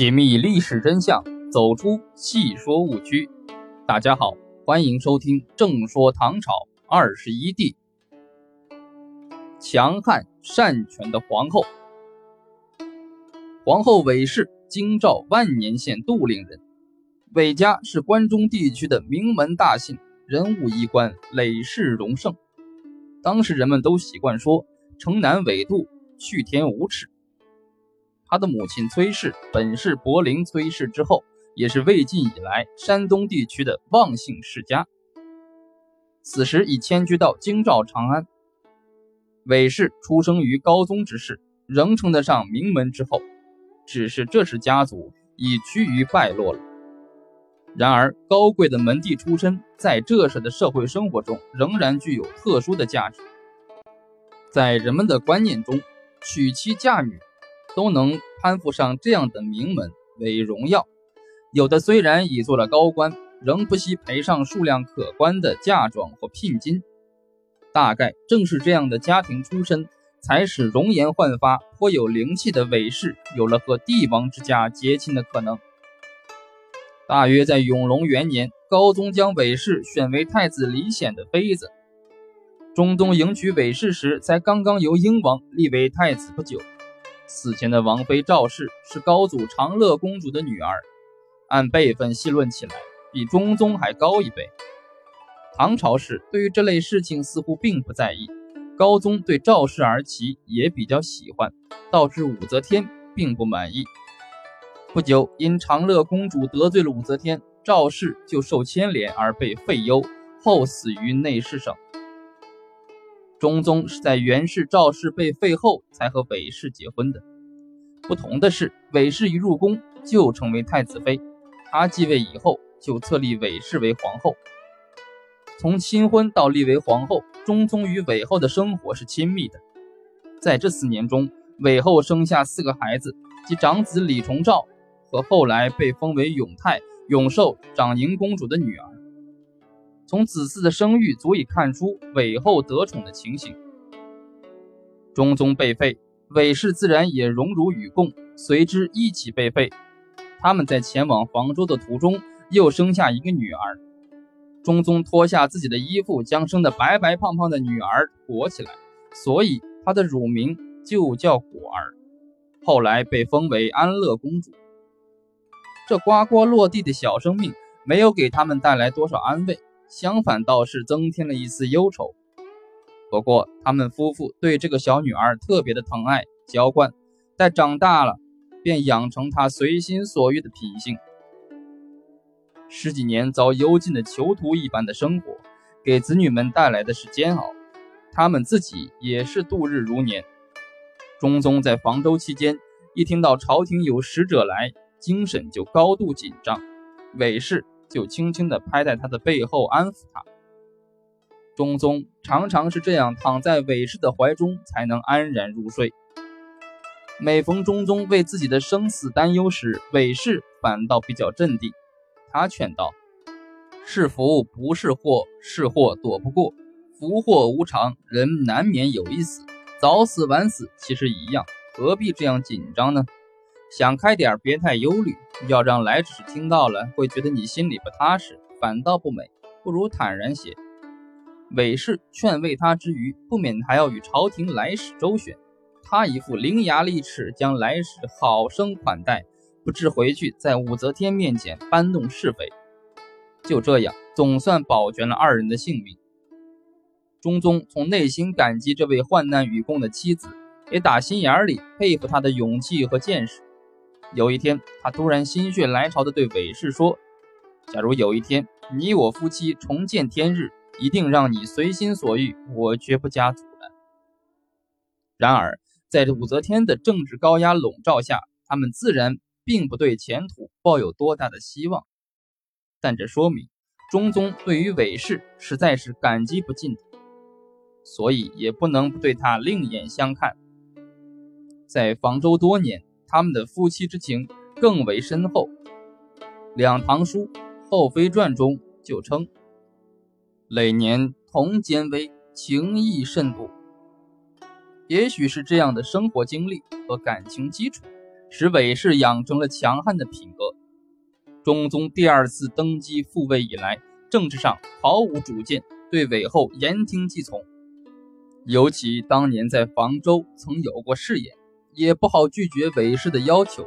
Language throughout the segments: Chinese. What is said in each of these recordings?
解密历史真相，走出戏说误区。大家好，欢迎收听《正说唐朝二十一帝》。强悍善权的皇后，皇后韦氏，京兆万年县杜陵人。韦家是关中地区的名门大姓，人物衣冠，累世荣盛。当时人们都习惯说“城南韦杜，去天无耻”。他的母亲崔氏本是柏林崔氏之后，也是魏晋以来山东地区的望姓世家。此时已迁居到京兆长安。韦氏出生于高宗之世，仍称得上名门之后，只是这时家族已趋于败落了。然而，高贵的门第出身，在这时的社会生活中仍然具有特殊的价值。在人们的观念中，娶妻嫁女。都能攀附上这样的名门为荣耀，有的虽然已做了高官，仍不惜赔上数量可观的嫁妆或聘金。大概正是这样的家庭出身，才使容颜焕发、颇有灵气的韦氏有了和帝王之家结亲的可能。大约在永隆元年，高宗将韦氏选为太子李显的妃子。中宗迎娶韦氏时，才刚刚由英王立为太子不久。死前的王妃赵氏是高祖长乐公主的女儿，按辈分细论起来，比中宗还高一辈。唐朝时对于这类事情似乎并不在意，高宗对赵氏儿媳也比较喜欢，导致武则天并不满意。不久，因长乐公主得罪了武则天，赵氏就受牵连而被废优，后死于内侍省。中宗是在元氏、赵氏被废后才和韦氏结婚的。不同的是，韦氏一入宫就成为太子妃，她继位以后就册立韦氏为皇后。从亲婚到立为皇后，中宗与韦后的生活是亲密的。在这四年中，韦后生下四个孩子，即长子李重照和后来被封为永泰、永寿长宁公主的女儿。从子嗣的生育足以看出韦后得宠的情形。中宗被废，韦氏自然也荣辱与共，随之一起被废。他们在前往房州的途中，又生下一个女儿。中宗脱下自己的衣服，将生的白白胖胖的女儿裹起来，所以她的乳名就叫果儿。后来被封为安乐公主。这呱呱落地的小生命，没有给他们带来多少安慰。相反，倒是增添了一丝忧愁。不过，他们夫妇对这个小女儿特别的疼爱娇惯，待长大了，便养成她随心所欲的品性。十几年遭幽禁的囚徒一般的生活，给子女们带来的是煎熬，他们自己也是度日如年。中宗在房州期间，一听到朝廷有使者来，精神就高度紧张。韦氏。就轻轻地拍在他的背后安抚他。中宗常常是这样躺在韦氏的怀中，才能安然入睡。每逢中宗为自己的生死担忧时，韦氏反倒比较镇定。他劝道：“是福不是祸，是祸躲不过。福祸无常，人难免有一死，早死晚死其实一样，何必这样紧张呢？想开点，别太忧虑。”要让来使听到了，会觉得你心里不踏实，反倒不美，不如坦然些。韦氏劝慰他之余，不免还要与朝廷来使周旋。他一副伶牙俐齿，将来使好生款待，不知回去在武则天面前搬弄是非。就这样，总算保全了二人的性命。中宗从内心感激这位患难与共的妻子，也打心眼里佩服她的勇气和见识。有一天，他突然心血来潮地对韦氏说：“假如有一天你我夫妻重见天日，一定让你随心所欲，我绝不加阻拦。”然而，在武则天的政治高压笼罩下，他们自然并不对前途抱有多大的希望。但这说明中宗对于韦氏实在是感激不尽，所以也不能对他另眼相看。在房州多年。他们的夫妻之情更为深厚，《两唐书·后妃传》中就称：“累年同监微，情谊甚笃。”也许是这样的生活经历和感情基础，使韦氏养成了强悍的品格。中宗第二次登基复位以来，政治上毫无主见，对韦后言听计从。尤其当年在房州曾有过誓言，也不好拒绝韦氏的要求。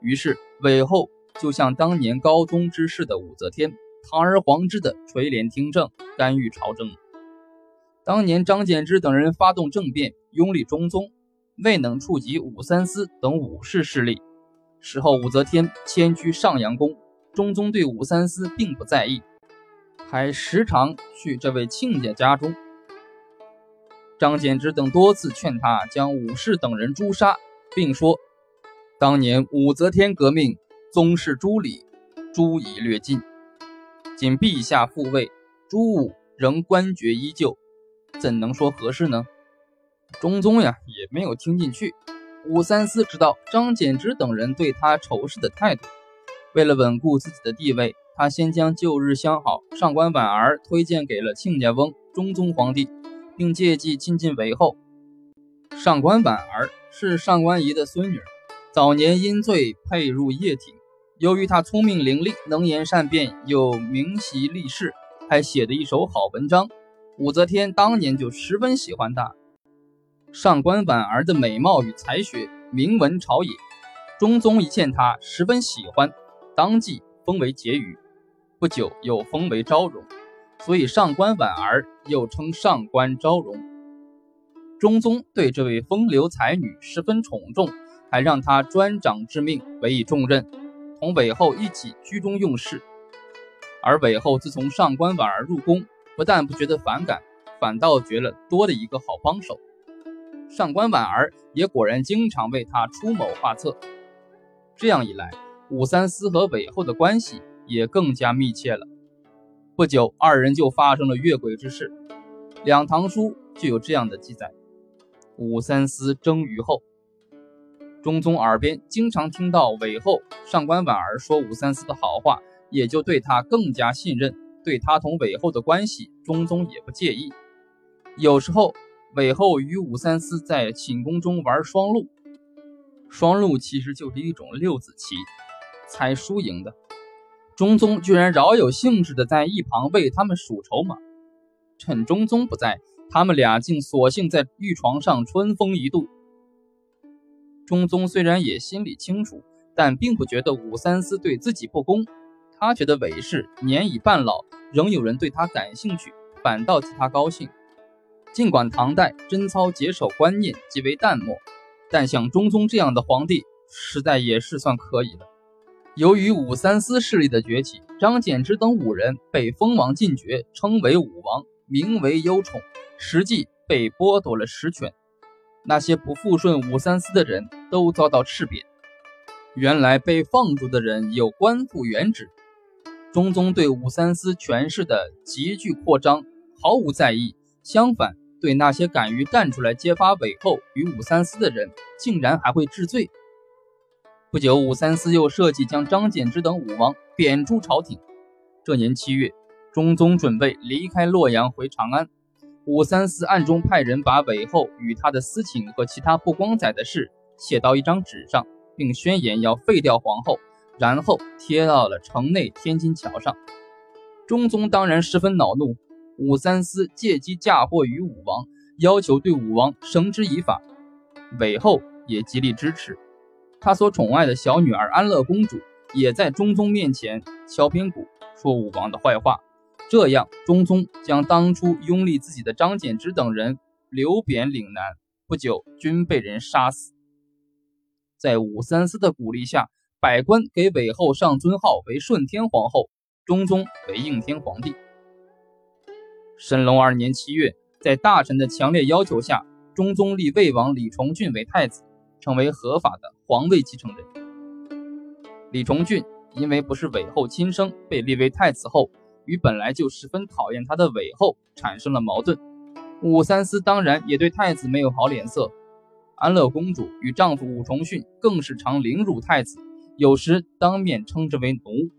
于是韦后就像当年高宗之事的武则天，堂而皇之的垂帘听政，干预朝政。当年张柬之等人发动政变，拥立中宗，未能触及武三思等武士势力。事后武则天迁居上阳宫，中宗对武三思并不在意，还时常去这位亲家家中。张柬之等多次劝他将武士等人诛杀，并说：“当年武则天革命，宗室诸礼，诸已略尽，仅陛下复位，诸武仍官爵依旧。”怎能说合适呢？中宗呀也没有听进去。武三思知道张柬之等人对他仇视的态度，为了稳固自己的地位，他先将旧日相好上官婉儿推荐给了亲家翁中宗皇帝，并借机亲近韦后。上官婉儿是上官仪的孙女，早年因罪配入掖庭。由于她聪明伶俐、能言善辩，又明习历事，还写得一手好文章。武则天当年就十分喜欢她。上官婉儿的美貌与才学名闻朝野，中宗一见她十分喜欢，当即封为婕妤，不久又封为昭容，所以上官婉儿又称上官昭容。中宗对这位风流才女十分宠重，还让她专掌之命，委以重任，同韦后一起居中用事。而韦后自从上官婉儿入宫，不但不觉得反感，反倒觉得多了一个好帮手。上官婉儿也果然经常为他出谋划策。这样一来，武三思和韦后的关系也更加密切了。不久，二人就发生了越轨之事。《两唐书》就有这样的记载：武三思争于后，中宗耳边经常听到韦后、上官婉儿说武三思的好话，也就对他更加信任。对他同韦后的关系，中宗也不介意。有时候，韦后与武三思在寝宫中玩双陆，双陆其实就是一种六子棋，猜输赢的。中宗居然饶有兴致的在一旁为他们数筹码。趁中宗不在，他们俩竟索性在玉床上春风一度。中宗虽然也心里清楚，但并不觉得武三思对自己不公。他觉得韦氏年已半老，仍有人对他感兴趣，反倒替他高兴。尽管唐代贞操节守观念极为淡漠，但像中宗这样的皇帝，实在也是算可以的。由于武三思势力的崛起，张柬之等五人被封王进爵，称为武王，名为幽宠，实际被剥夺了实权。那些不附顺武三思的人都遭到斥贬。原来被放逐的人有官复原职。中宗对武三思权势的急剧扩张毫无在意，相反，对那些敢于站出来揭发韦后与武三思的人，竟然还会治罪。不久，武三思又设计将张柬之等武王贬出朝廷。这年七月，中宗准备离开洛阳回长安，武三思暗中派人把韦后与他的私情和其他不光彩的事写到一张纸上，并宣言要废掉皇后。然后贴到了城内天津桥上。中宗当然十分恼怒，武三思借机嫁祸于武王，要求对武王绳之以法。韦后也极力支持，他所宠爱的小女儿安乐公主也在中宗面前敲边鼓，说武王的坏话。这样，中宗将当初拥立自己的张柬之等人流贬岭南，不久均被人杀死。在武三思的鼓励下。百官给韦后上尊号为顺天皇后，中宗为应天皇帝。神龙二年七月，在大臣的强烈要求下，中宗立魏王李重俊为太子，成为合法的皇位继承人。李重俊因为不是韦后亲生，被立为太子后，与本来就十分讨厌他的韦后产生了矛盾。武三思当然也对太子没有好脸色。安乐公主与丈夫武重训更是常凌辱太子。有时当面称之为奴。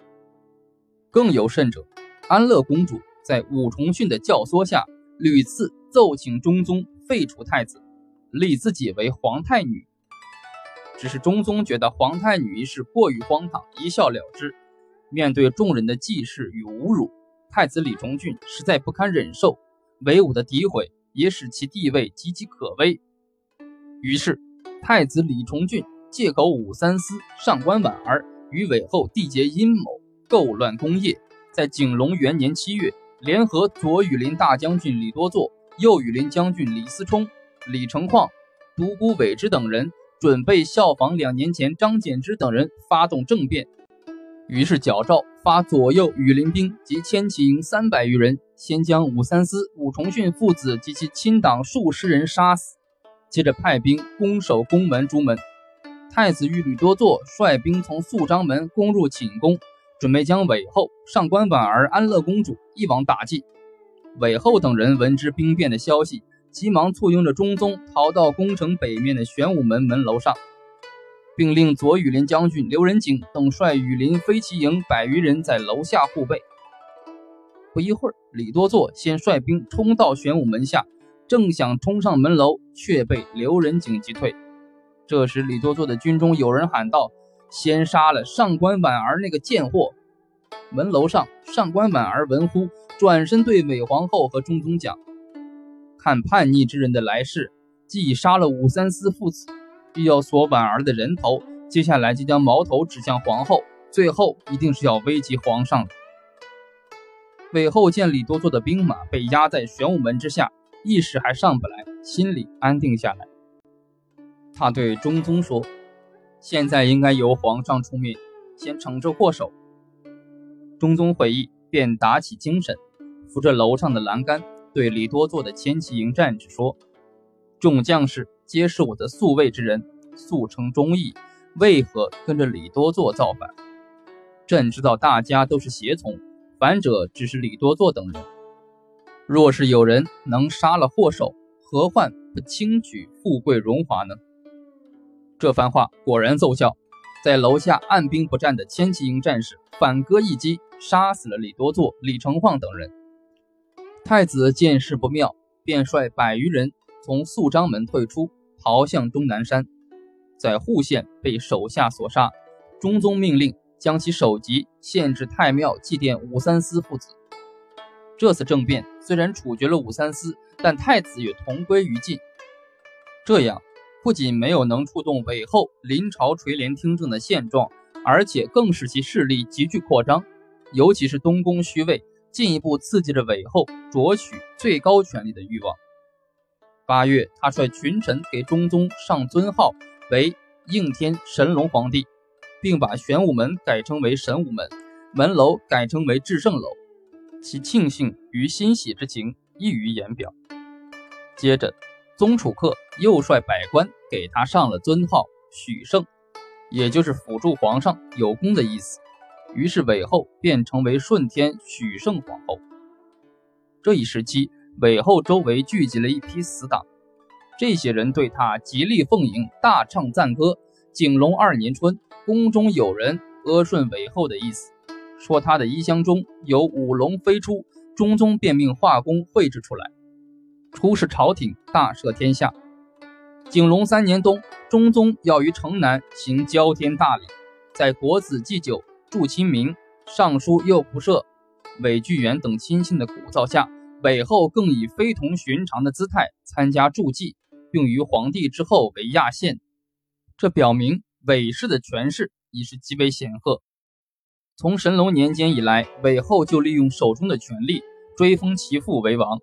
更有甚者，安乐公主在武重训的教唆下，屡次奏请中宗废除太子，立自己为皇太女。只是中宗觉得皇太女一事过于荒唐，一笑了之。面对众人的忌视与侮辱，太子李重俊实在不堪忍受，韦武的诋毁也使其地位岌岌可危。于是，太子李重俊借口武三思、上官婉儿与韦后缔结阴谋，构乱功业，在景龙元年七月，联合左羽林大将军李多作、右羽林将军李思冲、李成况、独孤伟之等人，准备效仿两年前张柬之等人发动政变。于是，矫诏发左右羽林兵及千骑营三百余人，先将武三思、武重训父子及其亲党数十人杀死，接着派兵攻守宫门朱门。太子与吕多作率兵从肃章门攻入寝宫，准备将韦后、上官婉儿、安乐公主一网打尽。韦后等人闻知兵变的消息，急忙簇拥着中宗逃到宫城北面的玄武门门楼上。并令左羽林将军刘仁景等率羽林飞骑营百余人在楼下护卫。不一会儿，李多作先率兵冲到玄武门下，正想冲上门楼，却被刘仁景击退。这时，李多作的军中有人喊道：“先杀了上官婉儿那个贱货！”门楼上，上官婉儿闻呼，转身对韦皇后和中宗讲：“看叛逆之人的来世，既已杀了武三思父子。”必要索婉儿的人头，接下来就将矛头指向皇后，最后一定是要危及皇上的。韦后见李多作的兵马被压在玄武门之下，一时还上不来，心里安定下来。他对中宗说：“现在应该由皇上出面，先惩治祸首。”中宗会意，便打起精神，扶着楼上的栏杆，对李多作的千骑营战士说：“众将士。”皆是我的宿卫之人，速成忠义，为何跟着李多作造反？朕知道大家都是胁从，反者只是李多作等人。若是有人能杀了祸首，何患不轻举富贵荣华呢？这番话果然奏效，在楼下按兵不战的千骑营战士反戈一击，杀死了李多作、李成晃等人。太子见势不妙，便率百余人。从肃章门退出，逃向终南山，在户县被手下所杀。中宗命令将其首级献至太庙祭奠武三思父子。这次政变虽然处决了武三思，但太子也同归于尽。这样不仅没有能触动韦后临朝垂帘听政的现状，而且更使其势力急剧扩张，尤其是东宫虚位，进一步刺激着韦后夺取最高权力的欲望。八月，他率群臣给中宗上尊号为应天神龙皇帝，并把玄武门改称为神武门，门楼改称为至圣楼，其庆幸与欣喜之情溢于言表。接着，宗楚客又率百官给他上了尊号许圣，也就是辅助皇上有功的意思。于是韦后便成为顺天许圣皇后。这一时期。韦后周围聚集了一批死党，这些人对他极力奉迎，大唱赞歌。景龙二年春，宫中有人阿顺韦后的意思，说他的衣箱中有五龙飞出，中宗便命画工绘制出来，出使朝廷，大赦天下。景龙三年冬，中宗要于城南行交天大礼，在国子祭酒、祝清明、尚书右仆射韦巨源等亲信的鼓噪下。韦后更以非同寻常的姿态参加祝祭，并于皇帝之后为亚县，这表明韦氏的权势已是极为显赫。从神龙年间以来，韦后就利用手中的权力追封其父为王，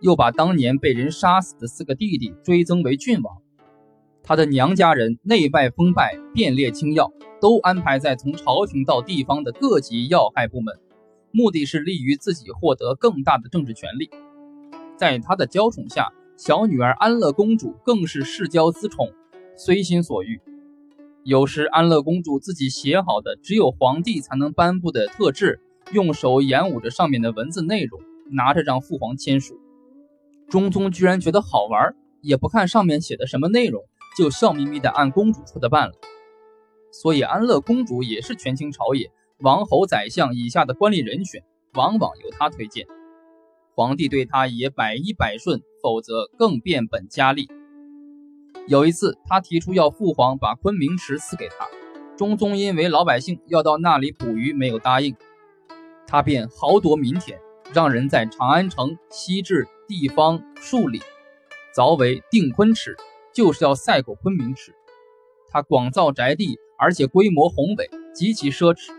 又把当年被人杀死的四个弟弟追增为郡王。他的娘家人内外封拜，遍列清要，都安排在从朝廷到地方的各级要害部门。目的是利于自己获得更大的政治权利。在他的娇宠下，小女儿安乐公主更是世交私宠，随心所欲。有时，安乐公主自己写好的只有皇帝才能颁布的特制，用手演舞着上面的文字内容，拿着让父皇签署。中宗居然觉得好玩，也不看上面写的什么内容，就笑眯眯地按公主说的办了。所以，安乐公主也是权倾朝野。王侯、宰相以下的官吏人选，往往由她推荐。皇帝对她也百依百顺，否则更变本加厉。有一次，他提出要父皇把昆明池赐给他，中宗因为老百姓要到那里捕鱼，没有答应，他便豪夺民田，让人在长安城西至地方数里，凿为定昆池，就是要赛过昆明池。他广造宅地，而且规模宏伟，极其奢侈。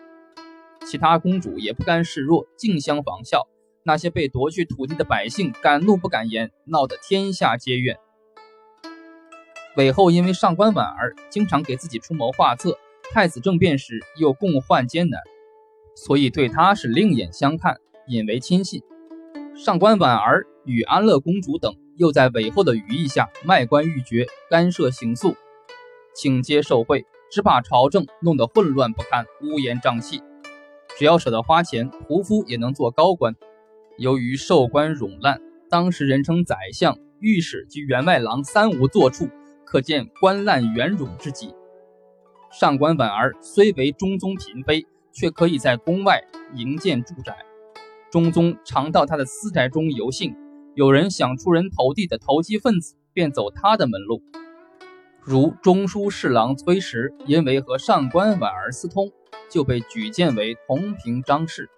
其他公主也不甘示弱，竞相仿效。那些被夺去土地的百姓敢怒不敢言，闹得天下皆怨。韦后因为上官婉儿经常给自己出谋划策，太子政变时又共患艰难，所以对他是另眼相看，引为亲信。上官婉儿与安乐公主等又在韦后的羽翼下卖官鬻爵，干涉刑诉，请接受贿，只把朝政弄得混乱不堪，乌烟瘴气。只要舍得花钱，屠夫也能做高官。由于授官冗烂，当时人称宰相、御史及员外郎三无坐处，可见官滥圆冗之极。上官婉儿虽为中宗嫔妃，却可以在宫外营建住宅。中宗常到他的私宅中游幸，有人想出人头地的投机分子，便走他的门路。如中书侍郎崔实，因为和上官婉儿私通，就被举荐为同平章事。